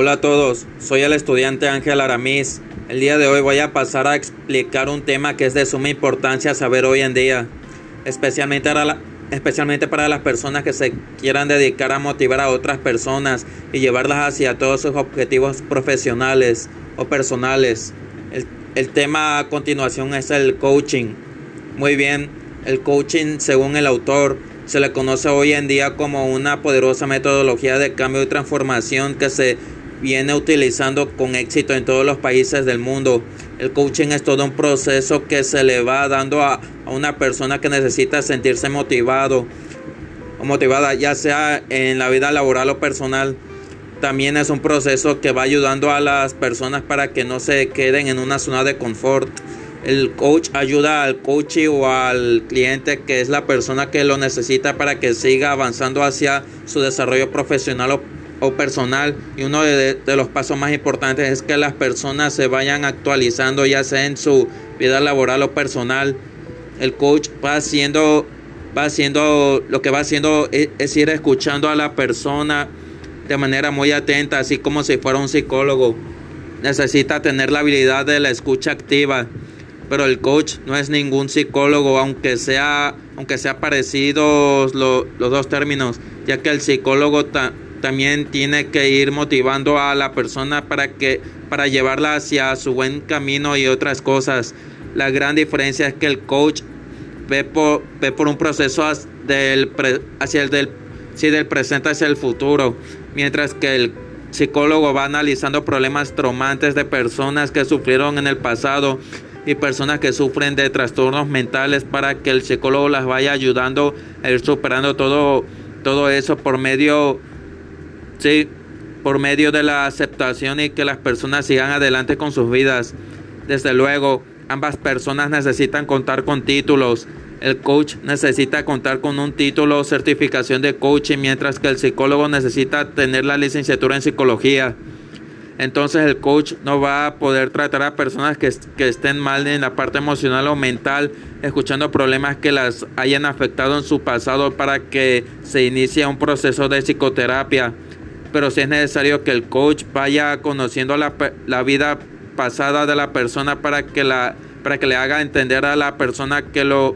Hola a todos, soy el estudiante Ángel Aramis. El día de hoy voy a pasar a explicar un tema que es de suma importancia saber hoy en día, especialmente para, las personas que se quieran dedicar a motivar a otras personas y llevarlas hacia todos sus objetivos profesionales o personales. El, el tema a continuación es el coaching. Muy bien, el coaching según el autor se le conoce hoy en día como una poderosa metodología de cambio y transformación que se viene utilizando con éxito en todos los países del mundo. El coaching es todo un proceso que se le va dando a, a una persona que necesita sentirse motivado o motivada, ya sea en la vida laboral o personal. También es un proceso que va ayudando a las personas para que no se queden en una zona de confort el coach ayuda al coach o al cliente que es la persona que lo necesita para que siga avanzando hacia su desarrollo profesional o, personal. Y uno de, los pasos más importantes es que las personas se vayan actualizando ya sea en su vida laboral o personal. El coach va haciendo, va haciendo lo que va haciendo es, es ir escuchando a la persona de manera muy atenta, así como si fuera un psicólogo. Necesita tener la habilidad de la escucha activa pero el coach no es ningún psicólogo, aunque sea, aunque sea parecidos lo, los dos términos, ya que el psicólogo también tiene que ir motivando a la persona para que para llevarla hacia su buen camino y otras cosas. La gran diferencia es que el coach ve por, ve por un proceso del hacia el del, sí, del presente hacia el futuro, mientras que el psicólogo va analizando problemas traumantes de personas que sufrieron en el pasado y personas que sufren de trastornos mentales para que el psicólogo las vaya ayudando a ir superando todo, todo eso por medio, sí, por medio de la aceptación y que las personas sigan adelante con sus vidas. Desde luego, ambas personas necesitan contar con títulos. El coach necesita contar con un título o certificación de coaching, mientras que el psicólogo necesita tener la licenciatura en psicología entonces el coach no va a poder tratar a personas que, que, estén mal en la parte emocional o mental, escuchando problemas que las hayan afectado en su pasado para que se inicie un proceso de psicoterapia. Pero si es necesario que el coach vaya conociendo la, la vida pasada de la persona para que, la, para que le haga entender a la persona que lo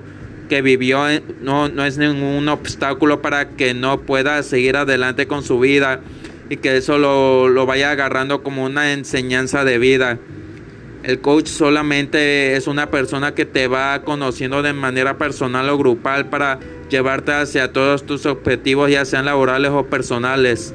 que vivió no, no es ningún obstáculo para que no pueda seguir adelante con su vida y que eso lo, lo vaya agarrando como una enseñanza de vida. El coach solamente es una persona que te va conociendo de manera personal o grupal para llevarte hacia todos tus objetivos, ya sean laborales o personales.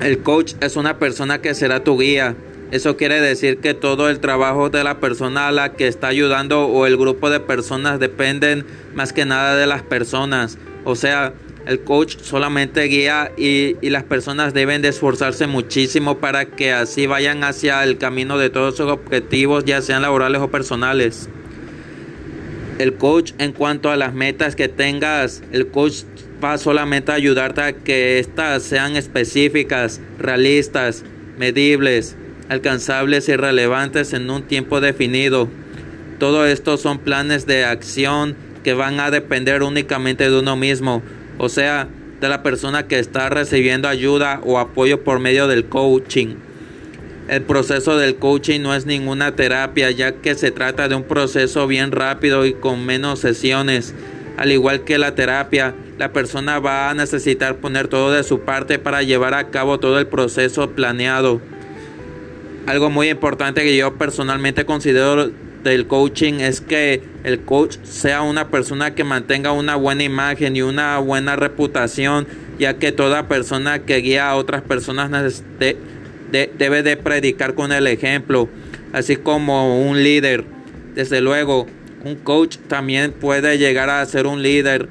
El coach es una persona que será tu guía. Eso quiere decir que todo el trabajo de la persona a la que está ayudando o el grupo de personas dependen más que nada de las personas. O sea, el coach solamente guía y, y, las personas deben de esforzarse muchísimo para que así vayan hacia el camino de todos sus objetivos, ya sean laborales o personales. El coach en cuanto a las metas que tengas, el coach va solamente a ayudarte a que éstas sean específicas, realistas, medibles, alcanzables y relevantes en un tiempo definido. Todo esto son planes de acción que van a depender únicamente de uno mismo o sea, de la persona que está recibiendo ayuda o apoyo por medio del coaching. El proceso del coaching no es ninguna terapia, ya que se trata de un proceso bien rápido y con menos sesiones. Al igual que la terapia, la persona va a necesitar poner todo de su parte para llevar a cabo todo el proceso planeado. Algo muy importante que yo personalmente considero del coaching es que el coach sea una persona que mantenga una buena imagen y una buena reputación, ya que toda persona que guía a otras personas de, de, debe de predicar con el ejemplo, así como un líder. Desde luego, un coach también puede llegar a ser un líder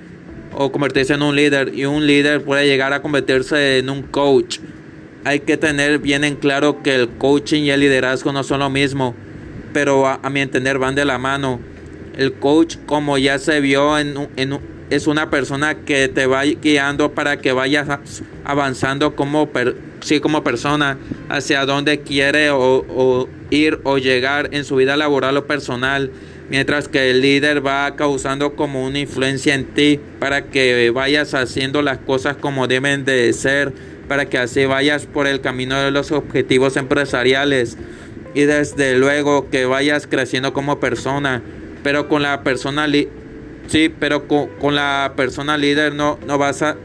o convertirse en un líder y un líder puede llegar a convertirse en un coach. Hay que tener bien en claro que el coaching y el liderazgo no son lo mismo pero a, mi entender van de la mano. El coach, como ya se vio, en, en, es una persona que te va guiando para que vayas avanzando como, per, sí, como persona hacia donde quiere o ir o llegar en su vida laboral o personal mientras que el líder va causando como una influencia en ti para que vayas haciendo las cosas como deben de ser para que así vayas por el camino de los objetivos empresariales y desde luego que vayas creciendo como persona, pero con la persona sí, pero con, la persona líder no, no vas a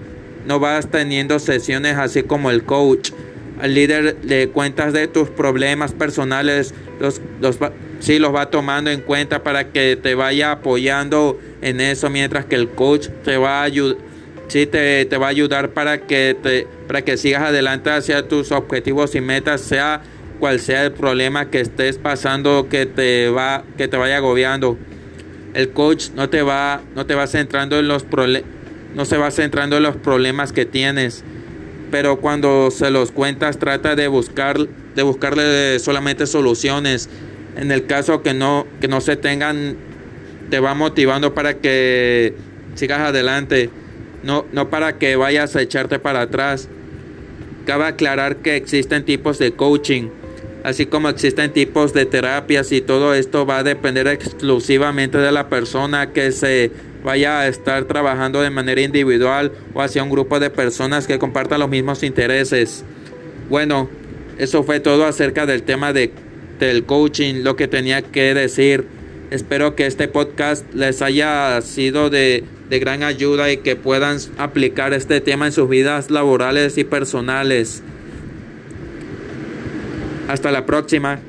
no vas teniendo sesiones así como el coach. Al líder le cuentas de tus problemas personales, los, los sí los va tomando en cuenta para que te vaya apoyando en eso, mientras que el coach te va a ayudar, sí te, te va a ayudar para que te, para que sigas adelante hacia tus objetivos y metas, sea cual sea el problema que estés pasando que te va que te vaya agobiando. El coach no te va no te va centrando en los no se va centrando en los problemas que tienes, pero cuando se los cuentas trata de buscar de buscarle solamente soluciones. En el caso que no que no se tengan te va motivando para que sigas adelante, no no para que vayas a echarte para atrás. Cabe aclarar que existen tipos de coaching así como existen tipos de terapias y todo esto va a depender exclusivamente de la persona que se vaya a estar trabajando de manera individual o hacia un grupo de personas que compartan los mismos intereses. Bueno, eso fue todo acerca del tema de, del coaching, lo que tenía que decir. Espero que este podcast les haya sido de, de gran ayuda y que puedan aplicar este tema en sus vidas laborales y personales. Hasta la próxima.